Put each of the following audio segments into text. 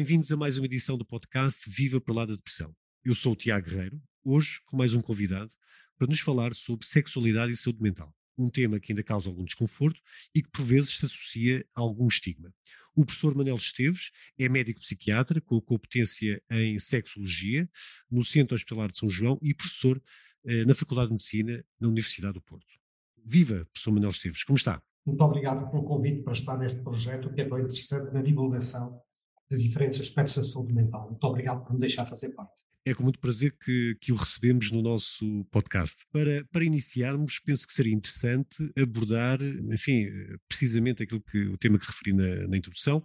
Bem-vindos a mais uma edição do podcast Viva para lá da Depressão. Eu sou o Tiago Guerreiro, hoje com mais um convidado para nos falar sobre sexualidade e saúde mental. Um tema que ainda causa algum desconforto e que por vezes se associa a algum estigma. O professor Manel Esteves é médico psiquiatra com competência em sexologia no Centro Hospitalar de São João e professor eh, na Faculdade de Medicina na Universidade do Porto. Viva, professor Manel Esteves, como está? Muito obrigado pelo convite para estar neste projeto que é tão interessante na divulgação de diferentes aspectos da saúde mental. Muito obrigado por me deixar fazer parte. É com muito prazer que, que o recebemos no nosso podcast. Para, para iniciarmos, penso que seria interessante abordar, enfim, precisamente aquilo que o tema que referi na, na introdução.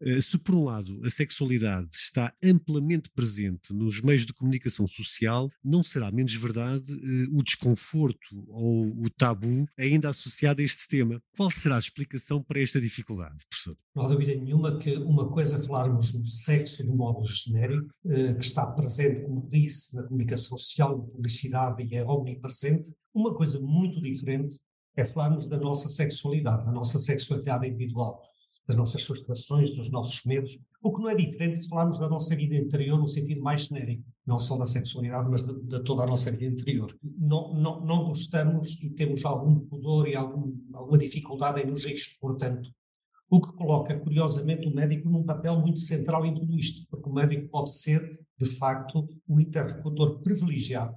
Uh, se, por um lado, a sexualidade está amplamente presente nos meios de comunicação social, não será menos verdade uh, o desconforto ou o tabu ainda associado a este tema. Qual será a explicação para esta dificuldade, professor? Não há dúvida nenhuma que uma coisa é falarmos do sexo de modo genérico, uh, que está presente como disse, na comunicação social, na publicidade e é omnipresente. Uma coisa muito diferente é falarmos da nossa sexualidade, da nossa sexualidade individual, das nossas frustrações, dos nossos medos, o que não é diferente de falarmos da nossa vida interior no sentido mais genérico, não só da sexualidade, mas de, de toda a nossa vida interior. Não, não, não gostamos e temos algum pudor e algum, alguma dificuldade em nos expor, portanto, o que coloca, curiosamente, o médico num papel muito central em tudo isto, porque o médico pode ser de facto, o interlocutor privilegiado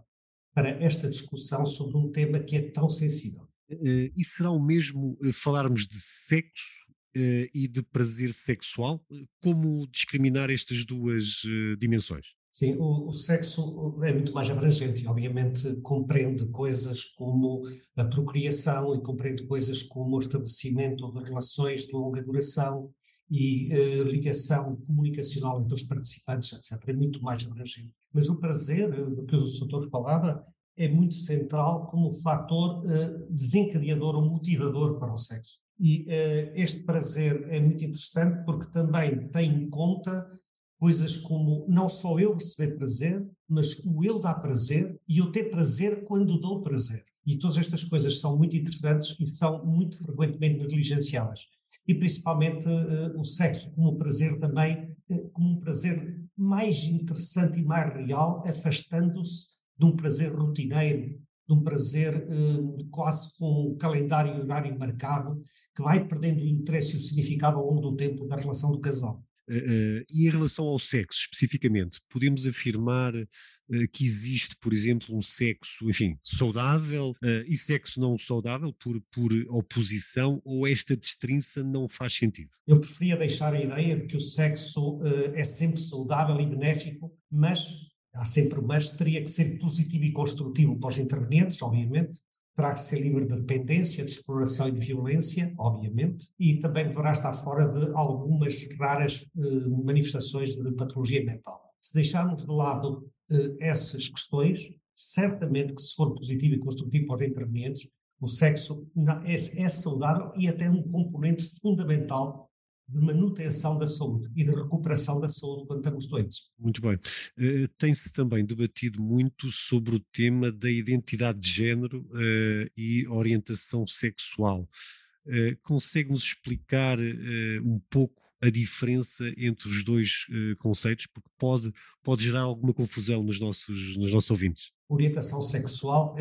para esta discussão sobre um tema que é tão sensível. Uh, e será o mesmo uh, falarmos de sexo uh, e de prazer sexual? Como discriminar estas duas dimensões? Sim, o, o, sexo é muito mais abrangente e, obviamente, compreende coisas como a procriação e compreende coisas como o estabelecimento de relações de longa duração, e uh, ligação comunicacional entre os participantes, etc. É muito mais abrangente. Mas o prazer, eh, do que o doutor falava, é muito central como fator uh, desencadeador ou motivador para o sexo. E uh, este prazer é muito interessante porque também tem em conta coisas como não só eu receber prazer, mas o eu dar prazer e eu ter prazer quando dou prazer. E todas estas coisas são muito interessantes e são muito frequentemente negligenciadas e principalmente uh, o sexo como prazer também, uh, como um prazer mais interessante e mais real, afastando-se de um prazer rotineiro, de um prazer uh, quase com um calendário horário marcado, que vai perdendo o interesse e o significado ao longo do tempo da relação do casal. Uh, e em relação ao sexo, especificamente, podemos afirmar uh, que existe, por exemplo, um sexo, enfim, saudável e sexo não saudável por, por oposição, ou esta destrinça não faz sentido? Eu preferia deixar a ideia de que o sexo é sempre saudável e benéfico, mas há sempre mas, teria que ser positivo e construtivo para os intervenientes, obviamente, terá que ser livre de dependência, de exploração e de violência, obviamente, e também deverá estar fora de algumas raras eh, manifestações de patologia mental. Se deixarmos de lado eh, essas questões, certamente que se for positivo e construtivo para os intervenientes, o sexo é, é saudável e até um componente fundamental de manutenção da saúde e de recuperação da saúde quando estamos doentes. Muito bem. Uh, Tem-se também debatido muito sobre o tema da identidade de género uh, e orientação sexual. Uh, Consegue-nos explicar um pouco a diferença entre os dois conceitos, porque pode, pode gerar alguma confusão nos nossos, nos nossos ouvintes. Orientação sexual,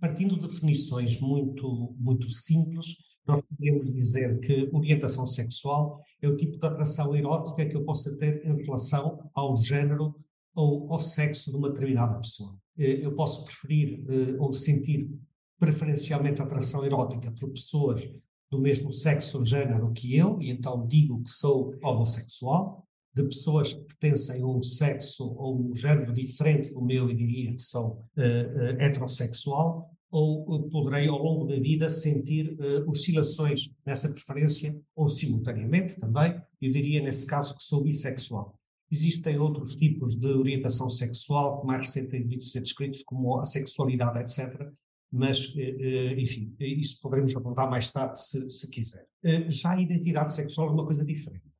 partindo de definições muito, muito simples, nós podemos dizer que orientação sexual é o tipo de atração erótica que eu possa ter em relação ao género ou ao sexo de uma determinada pessoa. Eh, eu posso preferir eh, ou sentir preferencialmente atração erótica por pessoas do mesmo sexo ou género que eu, e então digo que sou homossexual, de pessoas que pertencem a um sexo ou um género diferente do meu e diria que sou uh, uh, heterossexual, ou poderei ao longo da vida sentir uh, oscilações nessa preferência ou simultaneamente também, eu diria nesse caso que sou bissexual. Existem outros tipos de orientação sexual que mais recentemente ser descritos como a sexualidade, etc., mas, uh, enfim, isso poderemos abordar mais tarde se, se quiser. Uh, já a identidade sexual é uma coisa diferente.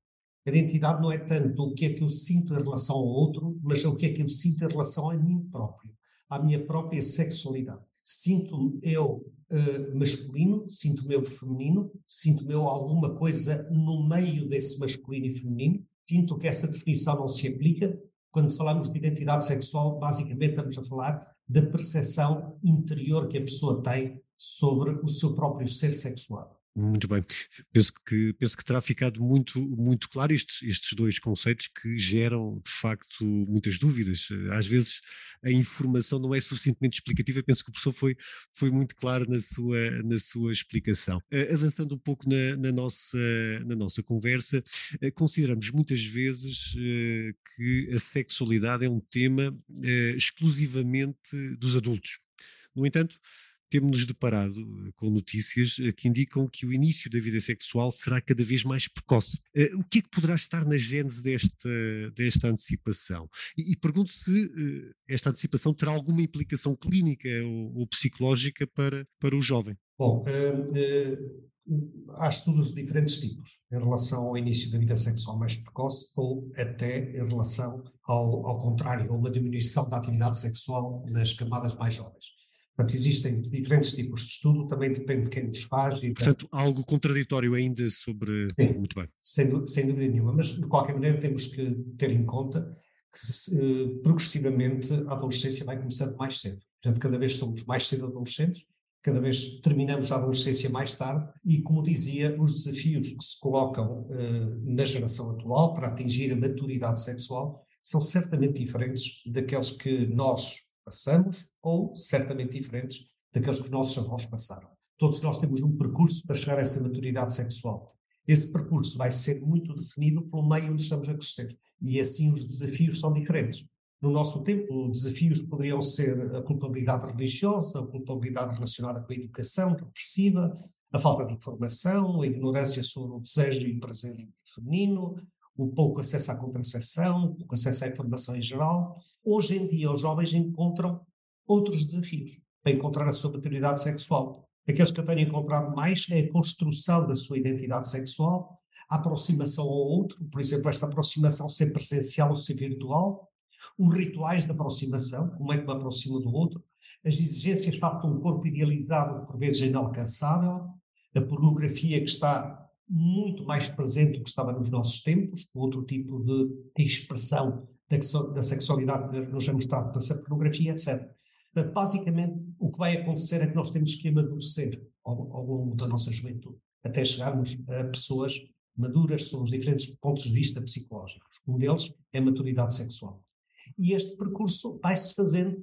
A identidade não é tanto o que é que eu sinto em relação ao outro, mas o que é que eu sinto em relação a mim próprio à minha própria sexualidade. Sinto-me eu uh, masculino, sinto-me eu feminino, sinto-me eu alguma coisa no meio desse masculino e feminino. Sinto que essa definição não se aplica. Quando falamos de identidade sexual, basicamente estamos a falar da percepção interior que a pessoa tem sobre o seu próprio ser sexual. Muito bem. Penso que, penso que terá ficado muito, muito claro estes, estes dois conceitos que geram, de facto, muitas dúvidas. Às vezes a informação não é suficientemente explicativa. Penso que o professor foi, foi muito claro na sua, na sua explicação. Avançando um pouco na, na, nossa, na nossa conversa, uh, consideramos muitas vezes uh, que a sexualidade é um tema exclusivamente dos adultos. No entanto, temos-nos deparado eh, com notícias eh, que indicam que o início da vida sexual será cada vez mais precoce. Eh, o que é que poderá estar na gênese desta, desta antecipação? E, e pergunto se esta antecipação terá alguma implicação clínica ou, ou psicológica para, para o jovem. Bom, há estudos de diferentes tipos em relação ao início da vida sexual mais precoce ou até em relação ao, ao contrário, a uma diminuição da atividade sexual nas camadas mais jovens. Portanto, existem diferentes tipos de estudo, também depende de quem nos faz. E, Portanto, algo contraditório ainda sobre. Sim, Muito bem. Sem, sem dúvida nenhuma, mas de qualquer maneira temos que ter em conta que uh, progressivamente a adolescência vai começando mais cedo. Portanto, cada vez somos mais cedo adolescentes, cada vez terminamos a adolescência mais tarde e, como dizia, os desafios que se colocam uh, na geração atual para atingir a maturidade sexual são certamente diferentes daqueles que nós passamos ou certamente diferentes daqueles que os nossos avós passaram. Todos nós temos um percurso para chegar a essa maturidade sexual. Esse percurso vai ser muito definido pelo meio onde estamos a crescer. E assim os desafios são diferentes. No nosso tempo, os desafios poderiam ser a culpabilidade religiosa, a culpabilidade relacionada com a educação repressiva, a falta de informação, a ignorância sobre o desejo e o prazer feminino, o pouco acesso à contracepção, o pouco acesso à informação em geral. Hoje em dia, os jovens encontram outros desafios para encontrar a sua maturidade sexual. Aqueles que eu tenho encontrado mais é a construção da sua identidade sexual, a aproximação ao outro, por exemplo, esta aproximação ser presencial ou ser virtual, os rituais de aproximação, como é que me aproximo do outro, as exigências para um corpo idealizado, por vezes inalcançável, a pornografia que está muito mais presente do que estava nos nossos tempos, outro tipo de expressão da, sexualidade nos é mostrado pela pornografia, etc. Basicamente, o que vai acontecer é que nós temos que amadurecer ao, ao longo da nossa juventude, até chegarmos a pessoas maduras sobre os diferentes pontos de vista psicológicos. Um deles é a maturidade sexual. E este percurso vai-se fazendo,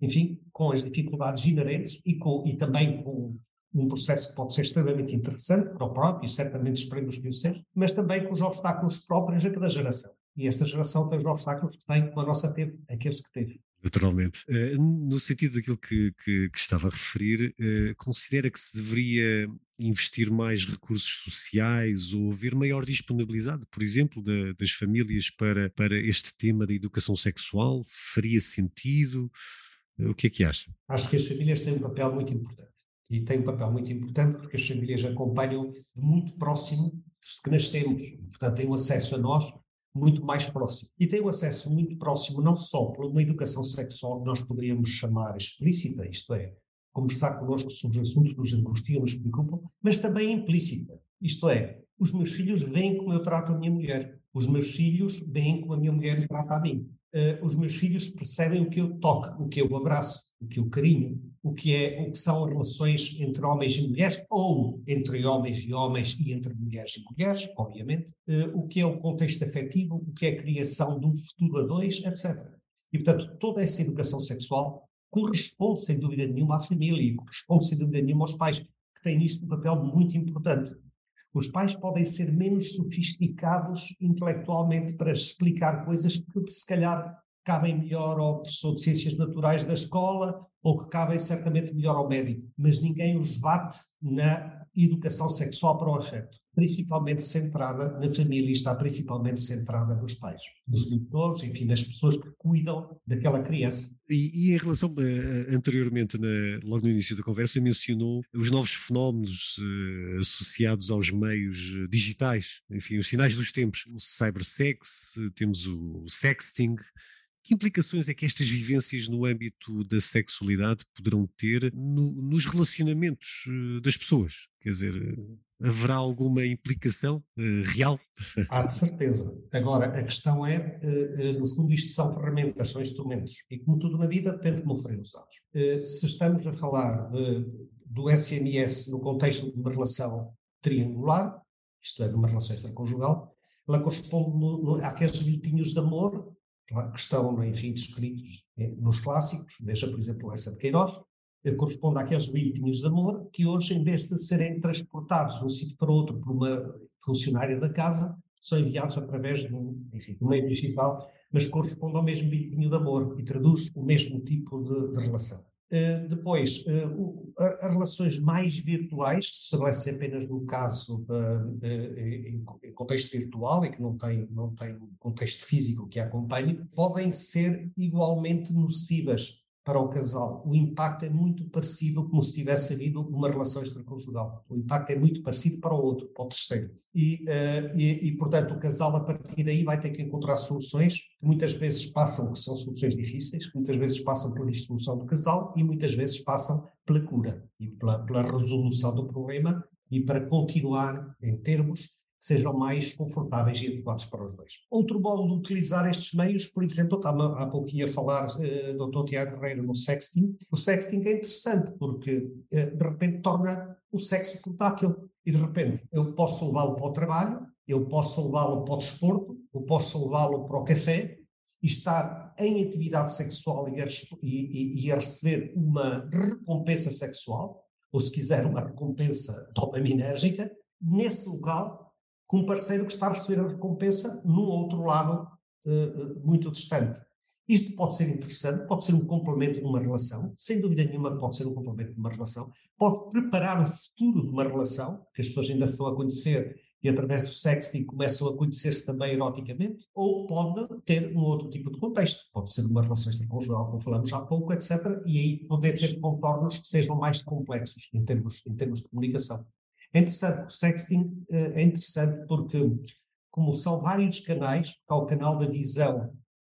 enfim, com as dificuldades inerentes e, com, e também com um processo que pode ser extremamente interessante para o próprio, e certamente esperemos que o seja, mas também com os obstáculos próprios a cada geração. E esta geração tem os obstáculos que tem, como a nossa teve, aqueles que teve. Naturalmente. Uh, no sentido daquilo que, que, que estava a referir, uh, considera que se deveria investir mais recursos sociais ou haver maior disponibilidade, por exemplo, da, das famílias para, para este tema da educação sexual? Faria sentido? Uh, o que é que acha? Acho que as famílias têm um papel muito importante e tem um papel muito importante porque as famílias acompanham muito próximo desde que nascemos, portanto têm um acesso a nós muito mais próximo. E têm um acesso muito próximo não só por uma educação sexual que nós poderíamos chamar explícita, isto é, conversar connosco sobre os assuntos que nos angustiam, nos preocupam, mas também implícita, isto é, os meus filhos veem como eu trato a minha mulher, os meus filhos veem como a minha mulher me trata a mim, uh, os meus filhos percebem o que eu toco, o que eu abraço, o que eu carinho, o que, é, o que são relações entre homens e mulheres, ou entre homens e homens e entre mulheres e mulheres, obviamente, uh, o que é o contexto afetivo, o que é a criação de um futuro a dois, etc. E, portanto, toda essa educação sexual corresponde, sem dúvida nenhuma, à família e corresponde, sem dúvida nenhuma, aos pais, que têm nisto um papel muito importante. Os pais podem ser menos sofisticados intelectualmente para explicar coisas que, se calhar, cabem melhor ao professor de ciências naturais da escola ou que cabem certamente melhor ao médico, mas ninguém os bate na educação sexual para o afeto, principalmente centrada na família e está principalmente centrada nos pais, nos tutores, enfim, nas pessoas que cuidam daquela criança. E, e em relação, uh, anteriormente, na, logo no início da conversa, mencionou os novos fenómenos uh, associados aos meios eh, digitais, enfim, os sinais dos tempos, o cybersex, temos o sexting, que implicações é que estas vivências no âmbito da sexualidade poderão ter no, nos relacionamentos uh, das pessoas? Quer dizer, uh, haverá alguma implicação uh, real? Há de certeza. Agora, a questão é, no fundo, isto são ferramentas, são instrumentos. E como tudo na vida, depende de como forem usados. se estamos a falar de, do SMS no contexto de uma relação triangular, isto é, de uma relação extraconjugal, ela corresponde àqueles gritinhos de amor que estão, enfim, descritos eh, nos clássicos, veja, por exemplo, essa de Queiroz, eh, corresponde àqueles gritinhos de amor que hoje, em vez de serem transportados de um sítio para outro por uma funcionária da casa, são enviados através de um, enfim, do meio digital, mas corresponde ao mesmo gritinho de amor e traduz o mesmo tipo de, de relação. Uh, depois, uh, as relações mais virtuais, que se estabelecem apenas no caso uh, em, em, contexto virtual e que não tem, não tem um contexto físico que a acompanhe, podem ser igualmente nocivas para o casal. O impacto é muito parecido como se tivesse havido uma relação extraconjugal. O impacto é muito parecido para o outro, para o terceiro. E, uh, e, e, portanto, o casal, a partir daí, vai ter que encontrar soluções que muitas vezes passam, que são soluções difíceis, que muitas vezes passam pela dissolução do casal e muitas vezes passam pela cura e pela, pela resolução do problema e para continuar em termos sejam mais confortáveis e adequados para os dois. Outro modo de utilizar estes meios, por exemplo, estava há pouquinho a falar, uh, Dr. Tiago Guerreiro, no sexting. O sexting é interessante porque, uh, de repente, torna o sexo portátil. E, de repente, eu posso levá-lo para o trabalho, eu posso levá-lo para o desporto, eu posso levá-lo para o café e estar em atividade sexual e a, e, e a receber uma recompensa sexual, ou se quiser, uma recompensa dopaminérgica, nesse local com um parceiro que está a receber a recompensa num outro lado uh, muito distante. Isto pode ser interessante, pode ser um complemento de uma relação, sem dúvida nenhuma pode ser um complemento de uma relação, pode preparar o futuro de uma relação, que as pessoas ainda estão a conhecer e através do sexting começam a conhecer-se também eroticamente, ou pode ter um outro tipo de contexto, pode ser uma relação extraconjugal, como falamos há pouco, etc., e aí poder ter contornos que sejam mais complexos em termos, em termos de comunicação. É interessante, o sexting eh, é interessante porque, como são vários canais, ao canal da visão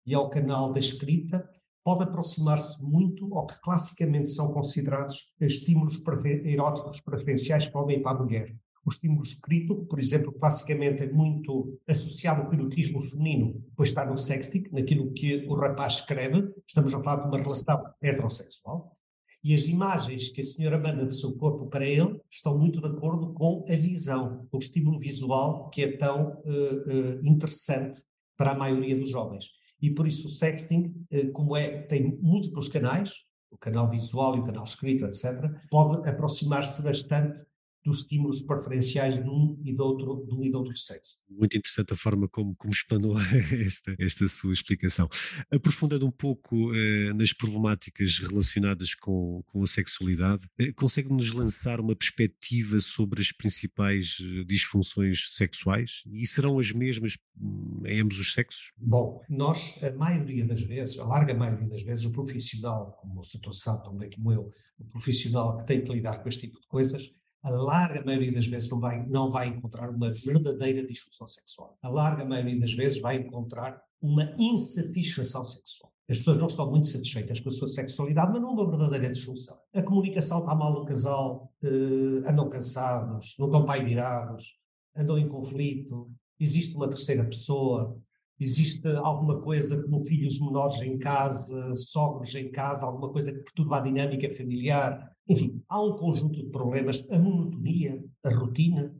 e ao canal da escrita, pode aproximar-se muito ao que classicamente são considerados estímulos eróticos preferenciais para o homem e para a mulher. O estímulo escrito, por exemplo, classicamente é muito associado ao erotismo feminino, pois está no sexting, naquilo que o rapaz escreve, estamos a falar de uma relação heterossexual. E as imagens que a senhora manda do seu corpo para ele estão muito de acordo com a visão, o estímulo visual que é tão uh, uh, interessante para a maioria dos jovens. E por isso o sexting, uh, como é, tem múltiplos canais, o canal visual e o canal escrito, etc., pode aproximar-se bastante dos estímulos preferenciais de um e do outro, de um e do outro sexo. Muito interessante a forma como, como explanou esta, esta sua explicação. Aprofundando um pouco eh, nas problemáticas relacionadas com, com a sexualidade, eh, consegue-nos lançar uma perspectiva sobre as principais eh, disfunções sexuais? E serão as mesmas hum, em ambos os sexos? Bom, nós, a maioria das vezes, a larga maioria das vezes, o profissional, como o Sr. Sá, também como eu, o profissional que tem que lidar com este tipo de coisas, a larga maioria das vezes não vai, não vai encontrar uma verdadeira disfunção sexual. A larga maioria das vezes vai encontrar uma insatisfação sexual. As pessoas não estão muito satisfeitas com a sua sexualidade, mas não uma verdadeira disfunção. A comunicação está mal no casal, uh, andam cansados, não estão pai virados, andam em conflito, existe uma terceira pessoa, existe alguma coisa como filhos menores em casa, sogros em casa, alguma coisa que perturba a dinâmica familiar, enfim, há um conjunto de problemas, a monotonia, a rotina,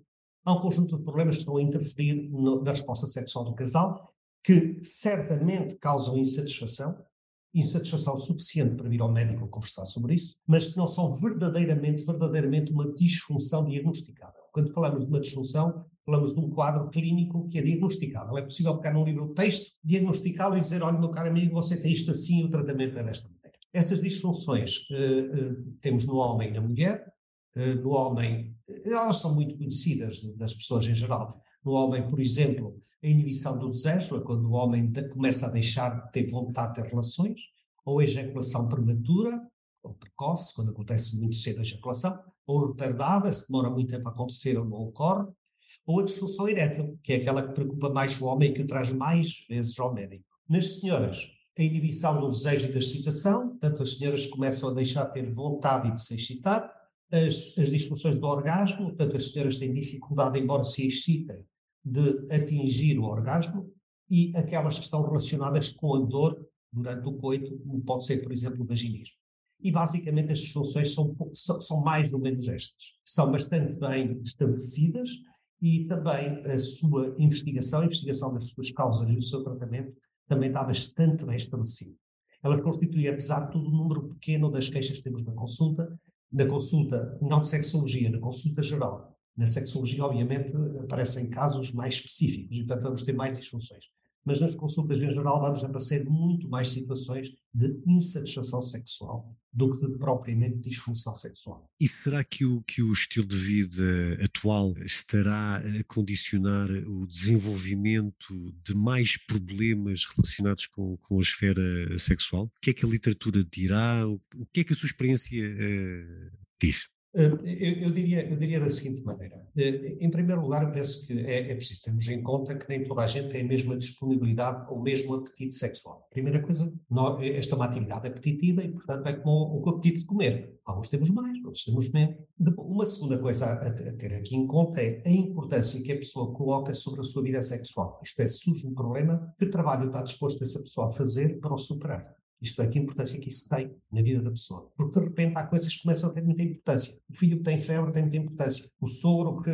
há um conjunto de problemas que estão a interferir no, na resposta sexual do casal, que certamente causam insatisfação, insatisfação suficiente para vir ao médico conversar sobre isso, mas que não são verdadeiramente, verdadeiramente uma disfunção diagnosticável. Quando falamos de uma disfunção, falamos de um quadro clínico que é diagnosticável. É possível pegar num livro de texto, diagnosticá-lo e dizer, olha, meu caro amigo, você tem isto assim o tratamento é desta essas disfunções uh, uh, temos no homem e na mulher. Uh, no homem, elas são muito conhecidas das pessoas em geral. No homem, por exemplo, a inibição do desejo, é quando o homem começa a deixar de ter vontade de ter relações, ou a ejaculação prematura, ou precoce, quando acontece muito cedo a ejaculação, ou retardada, se demora muito tempo a acontecer ou não ocorre, ou a disfunção erétil, que é aquela que preocupa mais o homem e que o traz mais vezes ao médico. Nas senhoras, a inibição do desejo e da excitação, portanto, as senhoras começam a deixar de ter vontade de se excitar, as, as disfunções do orgasmo, portanto, as senhoras têm dificuldade, embora se excitem, de atingir o orgasmo, e aquelas que estão relacionadas com a dor durante o coito, como pode ser, por exemplo, o vaginismo. E basicamente as são, são, são mais ou menos estas. São bastante bem estabelecidas e também a sua investigação, a investigação das suas causas e o seu tratamento também está bastante bem estabelecido. Elas constituem, apesar de tudo, um número pequeno das queixas que temos na consulta, na consulta não de sexologia, na consulta geral. Na sexologia, obviamente, aparecem casos mais específicos e, portanto, vamos ter mais disfunções mas nas consultas em geral vamos aparecer muito mais situações de insatisfação sexual do que de propriamente disfunção sexual. E será que o, que o estilo de vida atual estará a condicionar o desenvolvimento de mais problemas relacionados com, com a esfera sexual? O que é que a literatura dirá? O, que é que a sua experiência uh, diz? Hum, eu, eu, diria, eu diria da seguinte maneira. Eh, em primeiro lugar, penso que é, é, preciso termos em conta que nem toda a gente tem a mesma disponibilidade ou o mesmo apetite sexual. Primeira coisa, esta é uma atividade apetitiva e, portanto, é como o apetite de comer. Alguns temos mais, outros temos menos. Uma segunda coisa a, a ter aqui em conta é a importância que a pessoa coloca sobre a sua vida sexual. Isto é, surge um problema, que trabalho está disposto essa pessoa a fazer para o superar? Isto é, que importância que isso tem na vida da pessoa. Porque de repente há coisas que começam a ter muita importância. O filho que tem febre tem muita importância. O sogro que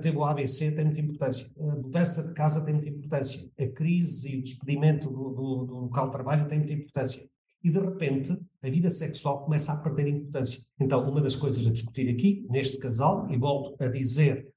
teve o ABC tem muita importância. A mudança de casa tem muita importância. A crise e o despedimento do, do, do local de trabalho tem muita importância. E de repente a vida sexual começa a perder importância. Então, uma das coisas a discutir aqui, neste casal, e volto a dizer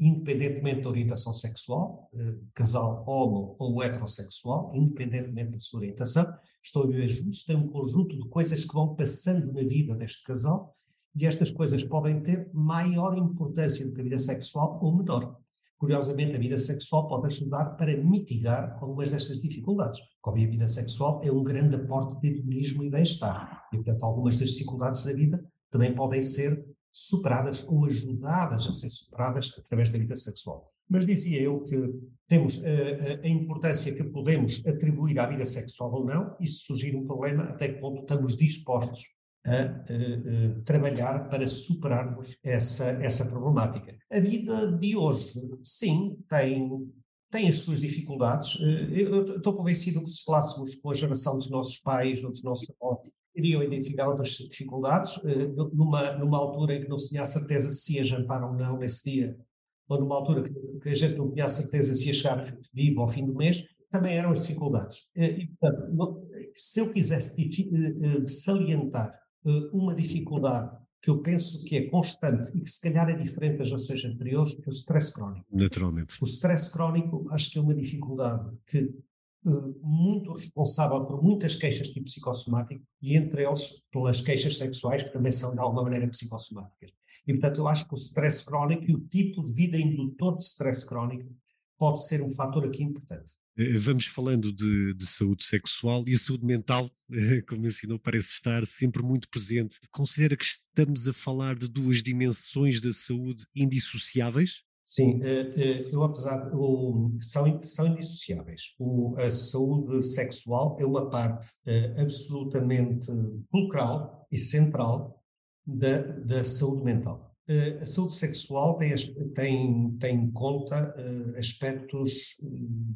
independentemente da orientação sexual, uh, casal homo ou heterossexual, independentemente da sua orientação, estão a viver juntos, têm um conjunto de coisas que vão passando na vida deste casal e estas coisas podem ter maior importância do que a vida sexual ou menor. Curiosamente, a vida sexual pode ajudar para mitigar algumas destas dificuldades. Como a vida sexual é um grande aporte de hedonismo e bem-estar. E, portanto, algumas das dificuldades da vida também podem ser superadas ou ajudadas a ser superadas através da vida sexual. Mas dizia eu que temos a, eh, a, eh, a, importância que podemos atribuir à vida sexual ou não, e se surgir um problema, até que ponto estamos dispostos a, a trabalhar para superarmos essa, essa problemática. A vida de hoje, sim, tem, tem as suas dificuldades. Eh, eu estou convencido que se falássemos com a geração dos nossos pais ou dos nossos avós, iriam identificar outras dificuldades, numa, numa altura em que não se tinha a certeza se ia jantar ou não nesse dia, ou numa altura que, que a gente não tinha a certeza se ia chegar vivo ao fim do mês, também eram as dificuldades. Eh, e, portanto, se eu quisesse eh, eh, salientar uma dificuldade que eu penso que é constante e que se calhar é diferente das gerações anteriores, é o stress crónico. Naturalmente. O stress crónico acho que é uma dificuldade que muito responsável por muitas queixas tipo psicossomático e entre eles pelas queixas sexuais que também são de alguma maneira psicossomáticas. E, portanto, eu acho que o stress crónico e o tipo de vida indutor de stress crónico pode ser um fator aqui importante. Eh, vamos falando de, de, saúde sexual e a saúde mental, como mencionou, parece estar sempre muito presente. Considera que estamos a falar de duas dimensões da saúde indissociáveis? Sim, eh, eh, eu apesar são, são indissociáveis. O, a saúde sexual é uma parte absolutamente fulcral e central da, da saúde mental. A saúde sexual tem, tem, tem em conta aspectos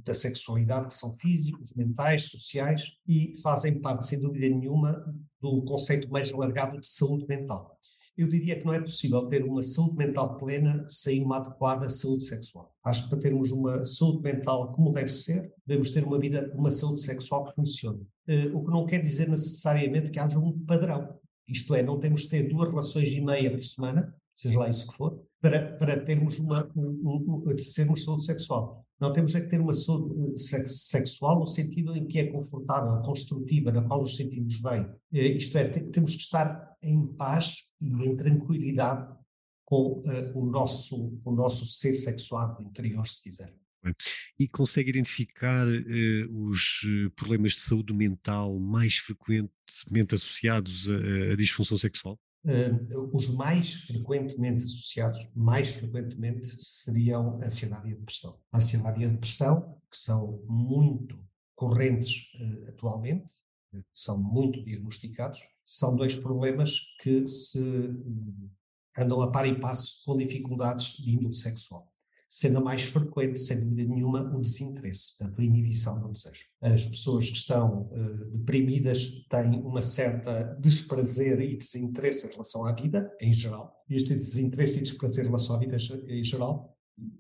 da sexualidade que são físicos, mentais, sociais e fazem parte, sem dúvida nenhuma, do conceito mais alargado de saúde mental. Eu diria que não é possível ter uma saúde mental plena sem uma adequada saúde sexual. Acho que para termos uma saúde mental como deve ser, devemos ter uma vida, uma saúde sexual que funcione. o que não quer dizer necessariamente que haja um padrão isto é, não temos de ter duas relações e meia por semana, seja lá isso que for, para, para termos uma, um, um, sermos saúde sexual. Não temos é que ter uma saúde eh, sexual no sentido em que é confortável, construtiva, na qual nos sentimos bem. Eh, isto é, temos que estar em paz e em tranquilidade com uh, o, nosso, o nosso ser sexuado interior, se quiser. E consegue identificar uh, os eh, problemas de saúde mental mais frequentemente associados à, disfunção sexual? Uh, os mais frequentemente associados, mais frequentemente, seriam a ansiedade e a depressão. A ansiedade e a depressão, que são muito correntes uh, atualmente, são muito diagnosticados, são dois problemas que se andam a par e passo com dificuldades de índole sexual sendo a mais frequente, sem dúvida nenhuma, o desinteresse, portanto, a inibição do desejo. As pessoas que estão uh, deprimidas têm uma certa desprazer e desinteresse em relação à vida, em geral. Este desinteresse e desprazer em relação à vida, em geral,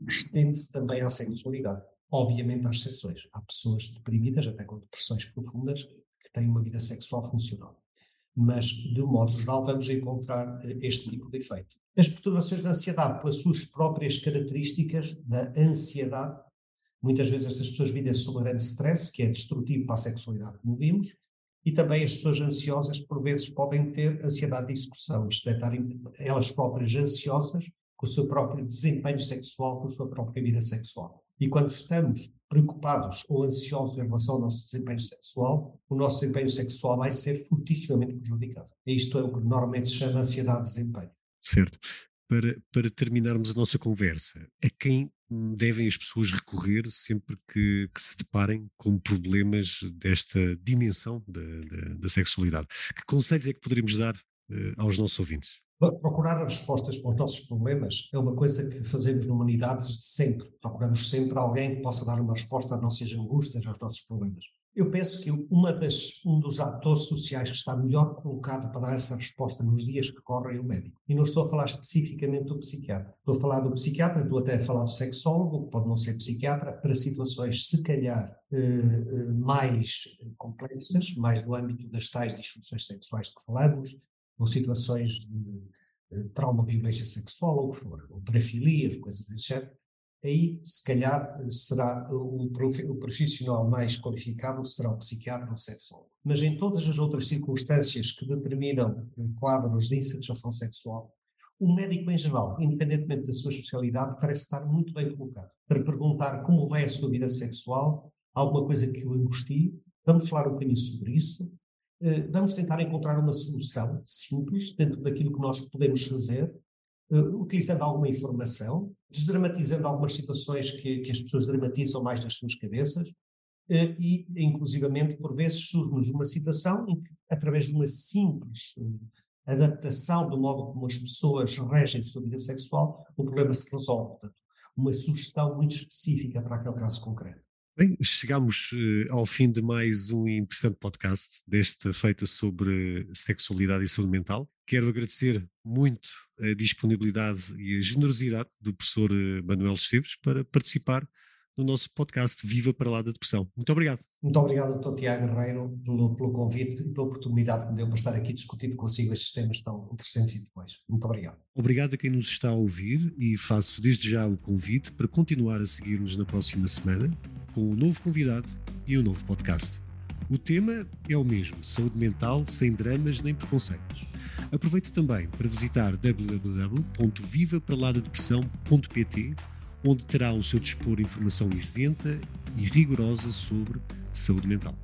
estende-se também à sexualidade. Obviamente, há exceções. Há pessoas deprimidas, até com depressões profundas, que têm uma vida sexual funcional mas de um modo geral vamos encontrar eh, este tipo de efeito. As perturbações da ansiedade, pelas suas próprias características da ansiedade, muitas vezes estas pessoas vivem sob um grande stress, que é destrutivo para a sexualidade, como vimos, e também as pessoas ansiosas, por vezes, podem ter ansiedade de execução, isto é, estarem elas próprias ansiosas com o seu próprio desempenho sexual, com a sua própria vida sexual. E quando estamos preocupados ou ansiosos em relação ao nosso desempenho sexual, o nosso desempenho sexual vai ser fortissimamente prejudicado. E isto é o que normalmente se chama ansiedade de desempenho. Certo. Para, para terminarmos a nossa conversa, a quem devem as pessoas recorrer sempre que, que se deparem com problemas desta dimensão da, da, da sexualidade? Que conselhos é que poderíamos dar uh, aos nossos ouvintes? Procurar as respostas para os nossos problemas é uma coisa que fazemos na humanidade de sempre. Procuramos sempre alguém que possa dar uma resposta às nossas angústias, aos nossos problemas. Eu penso que uma das, um dos atores sociais que está melhor colocado para dar essa resposta nos dias que correm é o médico. E não estou a falar especificamente do psiquiatra. Estou a falar do psiquiatra, estou até a falar do sexólogo, que pode não ser psiquiatra, para situações, se calhar, eh, eh, mais complexas, mais do âmbito das tais disfunções sexuais de que falamos, ou situações de eh, trauma, violência sexual, ou o que for, ou parafilias, coisas desse aí se calhar será o, o profissional mais qualificado será o psiquiatra ou sexólogo. Mas em todas as outras circunstâncias que determinam eh, quadros de insatisfação sexual, o médico em geral, independentemente da sua especialidade, parece estar muito bem colocado para perguntar como vai a sua vida sexual, alguma coisa que o angustie, vamos falar um bocadinho sobre isso, eh, vamos tentar encontrar uma solução simples dentro daquilo que nós podemos fazer uh, utilizando alguma informação, desdramatizando algumas situações que, que, as pessoas dramatizam mais nas suas cabeças, uh, e, inclusivamente, por vezes surge-nos uma situação em que, através de uma simples adaptação do modo como as pessoas regem a sua vida sexual, o problema se resolve. Portanto, uma sugestão muito específica para aquele caso concreto. Bem, chegamos uh, ao fim de mais um interessante podcast, deste feito sobre sexualidade e saúde mental. Quero agradecer muito a disponibilidade e a generosidade do professor eh, Manuel Esteves para participar no nosso podcast Viva para lá da Depressão. Muito obrigado. Muito obrigado, Dr. Tiago Guerreiro, pelo, pelo convite e pela oportunidade que me deu para estar aqui discutindo consigo estes temas tão interessantes e depois. Muito obrigado. Obrigado a quem nos está a ouvir e faço desde já o convite para continuar a seguir-nos na próxima semana com um novo convidado e um novo podcast. O tema é o mesmo: saúde mental sem dramas nem preconceitos. Aproveite também para visitar www.vivaparaladepressão.pt, onde terá ao seu dispor informação isenta e rigorosa sobre saúde mental.